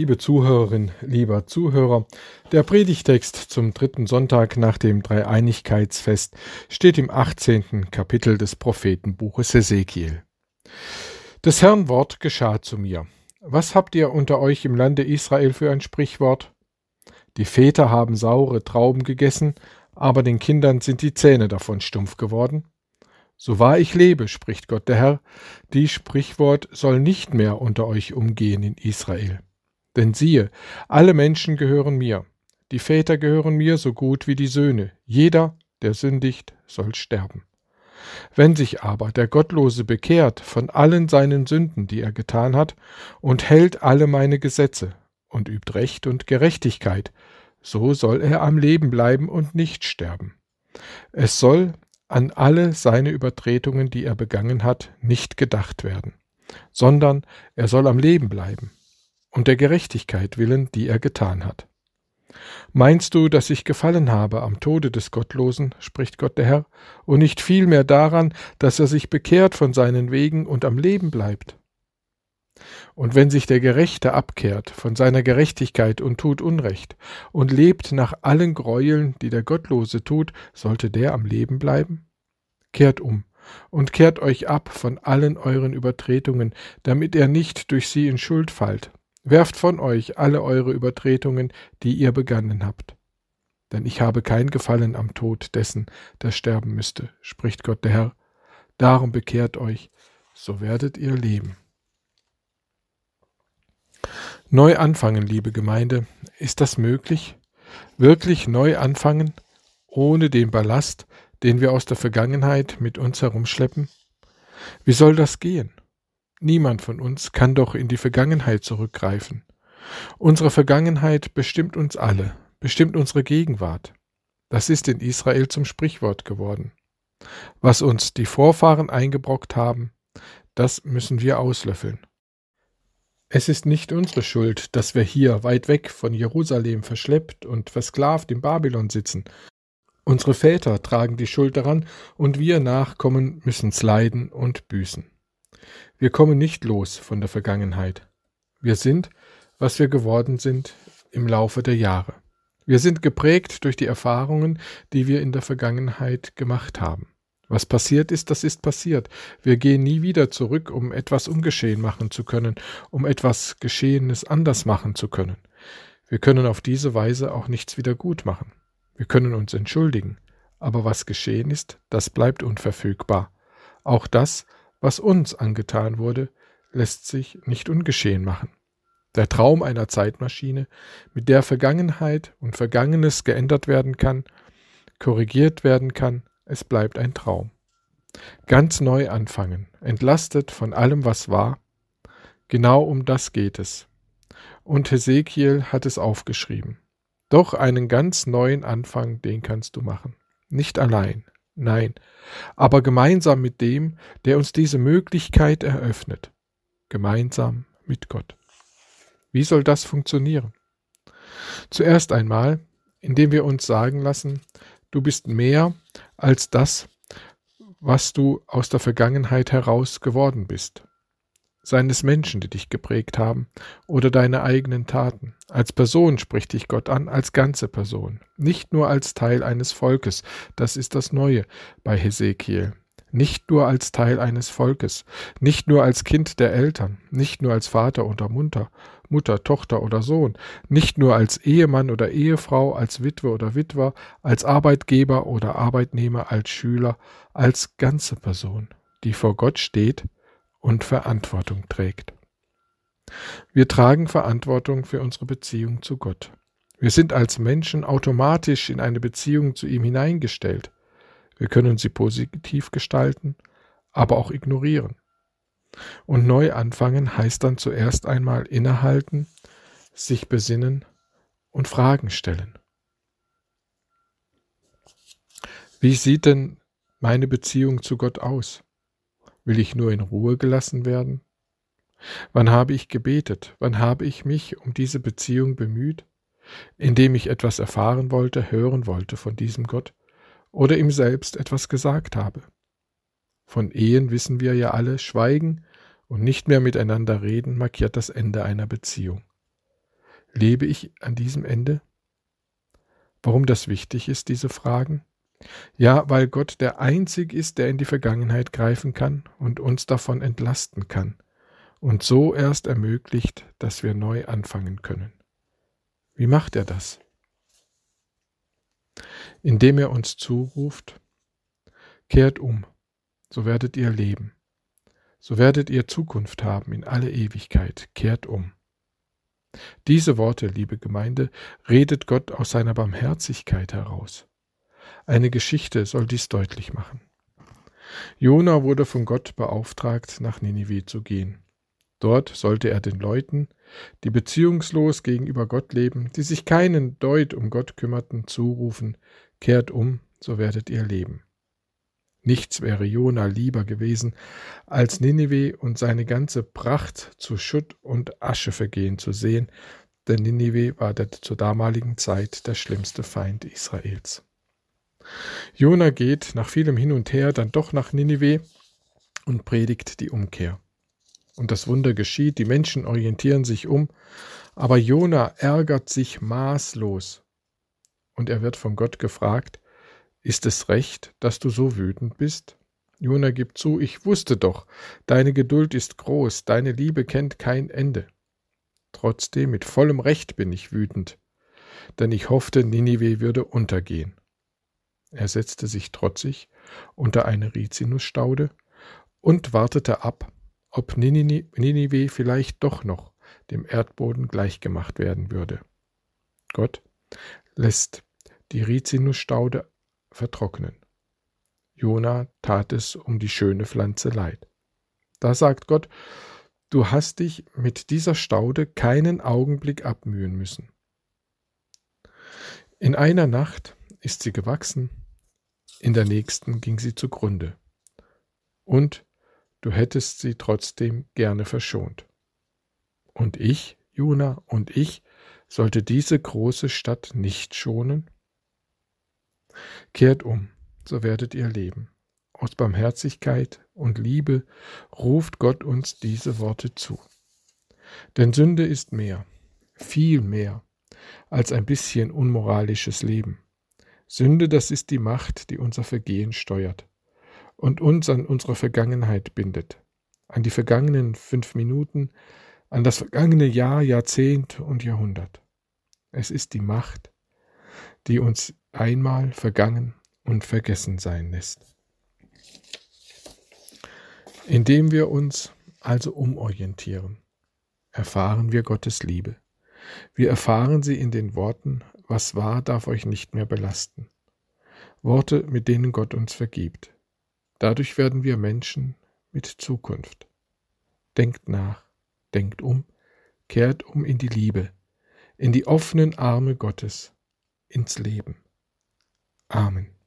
Liebe Zuhörerin, lieber Zuhörer, der Predigtext zum dritten Sonntag nach dem Dreieinigkeitsfest steht im 18. Kapitel des Prophetenbuches Hesekiel. Des Herrn Wort geschah zu mir. Was habt ihr unter euch im Lande Israel für ein Sprichwort? Die Väter haben saure Trauben gegessen, aber den Kindern sind die Zähne davon stumpf geworden. So wahr ich lebe, spricht Gott der Herr, die Sprichwort soll nicht mehr unter euch umgehen in Israel. Denn siehe, alle Menschen gehören mir, die Väter gehören mir so gut wie die Söhne, jeder, der sündigt, soll sterben. Wenn sich aber der Gottlose bekehrt von allen seinen Sünden, die er getan hat, und hält alle meine Gesetze und übt Recht und Gerechtigkeit, so soll er am Leben bleiben und nicht sterben. Es soll an alle seine Übertretungen, die er begangen hat, nicht gedacht werden, sondern er soll am Leben bleiben und der Gerechtigkeit willen, die er getan hat. Meinst du, dass ich gefallen habe am Tode des Gottlosen, spricht Gott der Herr, und nicht vielmehr daran, dass er sich bekehrt von seinen Wegen und am Leben bleibt? Und wenn sich der Gerechte abkehrt von seiner Gerechtigkeit und tut Unrecht und lebt nach allen Gräueln, die der Gottlose tut, sollte der am Leben bleiben? Kehrt um und kehrt euch ab von allen euren Übertretungen, damit er nicht durch sie in Schuld fallt. Werft von euch alle eure Übertretungen, die ihr begangen habt. Denn ich habe kein Gefallen am Tod dessen, der sterben müsste, spricht Gott der Herr. Darum bekehrt euch, so werdet ihr leben. Neu anfangen, liebe Gemeinde, ist das möglich? Wirklich neu anfangen, ohne den Ballast, den wir aus der Vergangenheit mit uns herumschleppen? Wie soll das gehen? Niemand von uns kann doch in die Vergangenheit zurückgreifen. Unsere Vergangenheit bestimmt uns alle, bestimmt unsere Gegenwart. Das ist in Israel zum Sprichwort geworden. Was uns die Vorfahren eingebrockt haben, das müssen wir auslöffeln. Es ist nicht unsere Schuld, dass wir hier weit weg von Jerusalem verschleppt und versklavt in Babylon sitzen. Unsere Väter tragen die Schuld daran und wir Nachkommen müssen's leiden und büßen. Wir kommen nicht los von der Vergangenheit. Wir sind, was wir geworden sind im Laufe der Jahre. Wir sind geprägt durch die Erfahrungen, die wir in der Vergangenheit gemacht haben. Was passiert ist, das ist passiert. Wir gehen nie wieder zurück, um etwas ungeschehen machen zu können, um etwas Geschehenes anders machen zu können. Wir können auf diese Weise auch nichts wieder gut machen. Wir können uns entschuldigen, aber was geschehen ist, das bleibt unverfügbar. Auch das, was uns angetan wurde, lässt sich nicht ungeschehen machen. Der Traum einer Zeitmaschine, mit der Vergangenheit und Vergangenes geändert werden kann, korrigiert werden kann, es bleibt ein Traum. Ganz neu anfangen, entlastet von allem, was war, genau um das geht es. Und Hesekiel hat es aufgeschrieben. Doch einen ganz neuen Anfang, den kannst du machen. Nicht allein, Nein, aber gemeinsam mit dem, der uns diese Möglichkeit eröffnet. Gemeinsam mit Gott. Wie soll das funktionieren? Zuerst einmal, indem wir uns sagen lassen, du bist mehr als das, was du aus der Vergangenheit heraus geworden bist seien es Menschen, die dich geprägt haben, oder deine eigenen Taten. Als Person spricht dich Gott an, als ganze Person, nicht nur als Teil eines Volkes, das ist das Neue bei Hesekiel. Nicht nur als Teil eines Volkes, nicht nur als Kind der Eltern, nicht nur als Vater oder Mutter, Mutter, Tochter oder Sohn, nicht nur als Ehemann oder Ehefrau, als Witwe oder Witwer, als Arbeitgeber oder Arbeitnehmer, als Schüler, als ganze Person, die vor Gott steht, und Verantwortung trägt. Wir tragen Verantwortung für unsere Beziehung zu Gott. Wir sind als Menschen automatisch in eine Beziehung zu ihm hineingestellt. Wir können sie positiv gestalten, aber auch ignorieren. Und neu anfangen heißt dann zuerst einmal innehalten, sich besinnen und Fragen stellen. Wie sieht denn meine Beziehung zu Gott aus? Will ich nur in Ruhe gelassen werden? Wann habe ich gebetet? Wann habe ich mich um diese Beziehung bemüht? Indem ich etwas erfahren wollte, hören wollte von diesem Gott oder ihm selbst etwas gesagt habe. Von Ehen wissen wir ja alle, Schweigen und nicht mehr miteinander reden markiert das Ende einer Beziehung. Lebe ich an diesem Ende? Warum das wichtig ist, diese Fragen? Ja, weil Gott der Einzig ist, der in die Vergangenheit greifen kann und uns davon entlasten kann und so erst ermöglicht, dass wir neu anfangen können. Wie macht er das? Indem er uns zuruft, kehrt um, so werdet ihr leben, so werdet ihr Zukunft haben in alle Ewigkeit, kehrt um. Diese Worte, liebe Gemeinde, redet Gott aus seiner Barmherzigkeit heraus. Eine Geschichte soll dies deutlich machen. Jona wurde von Gott beauftragt, nach Ninive zu gehen. Dort sollte er den Leuten, die beziehungslos gegenüber Gott leben, die sich keinen Deut um Gott kümmerten, zurufen, kehrt um, so werdet ihr leben. Nichts wäre Jona lieber gewesen, als Ninive und seine ganze Pracht zu Schutt und Asche vergehen zu sehen, denn Ninive war der, zur damaligen Zeit der schlimmste Feind Israels. Jona geht nach vielem Hin und Her dann doch nach Ninive und predigt die Umkehr. Und das Wunder geschieht, die Menschen orientieren sich um, aber Jona ärgert sich maßlos. Und er wird von Gott gefragt, ist es recht, dass du so wütend bist? Jona gibt zu, ich wusste doch, deine Geduld ist groß, deine Liebe kennt kein Ende. Trotzdem mit vollem Recht bin ich wütend, denn ich hoffte, Ninive würde untergehen. Er setzte sich trotzig unter eine Rizinusstaude und wartete ab, ob Ninive vielleicht doch noch dem Erdboden gleichgemacht werden würde. Gott lässt die Rizinusstaude vertrocknen. Jona tat es um die schöne Pflanze leid. Da sagt Gott, du hast dich mit dieser Staude keinen Augenblick abmühen müssen. In einer Nacht ist sie gewachsen, in der nächsten ging sie zugrunde. Und du hättest sie trotzdem gerne verschont. Und ich, Jona, und ich, sollte diese große Stadt nicht schonen? Kehrt um, so werdet ihr leben. Aus Barmherzigkeit und Liebe ruft Gott uns diese Worte zu. Denn Sünde ist mehr, viel mehr, als ein bisschen unmoralisches Leben. Sünde, das ist die Macht, die unser Vergehen steuert und uns an unsere Vergangenheit bindet, an die vergangenen fünf Minuten, an das vergangene Jahr, Jahrzehnt und Jahrhundert. Es ist die Macht, die uns einmal vergangen und vergessen sein lässt. Indem wir uns also umorientieren, erfahren wir Gottes Liebe. Wir erfahren sie in den Worten, was war, darf euch nicht mehr belasten. Worte, mit denen Gott uns vergibt. Dadurch werden wir Menschen mit Zukunft. Denkt nach, denkt um, kehrt um in die Liebe, in die offenen Arme Gottes, ins Leben. Amen.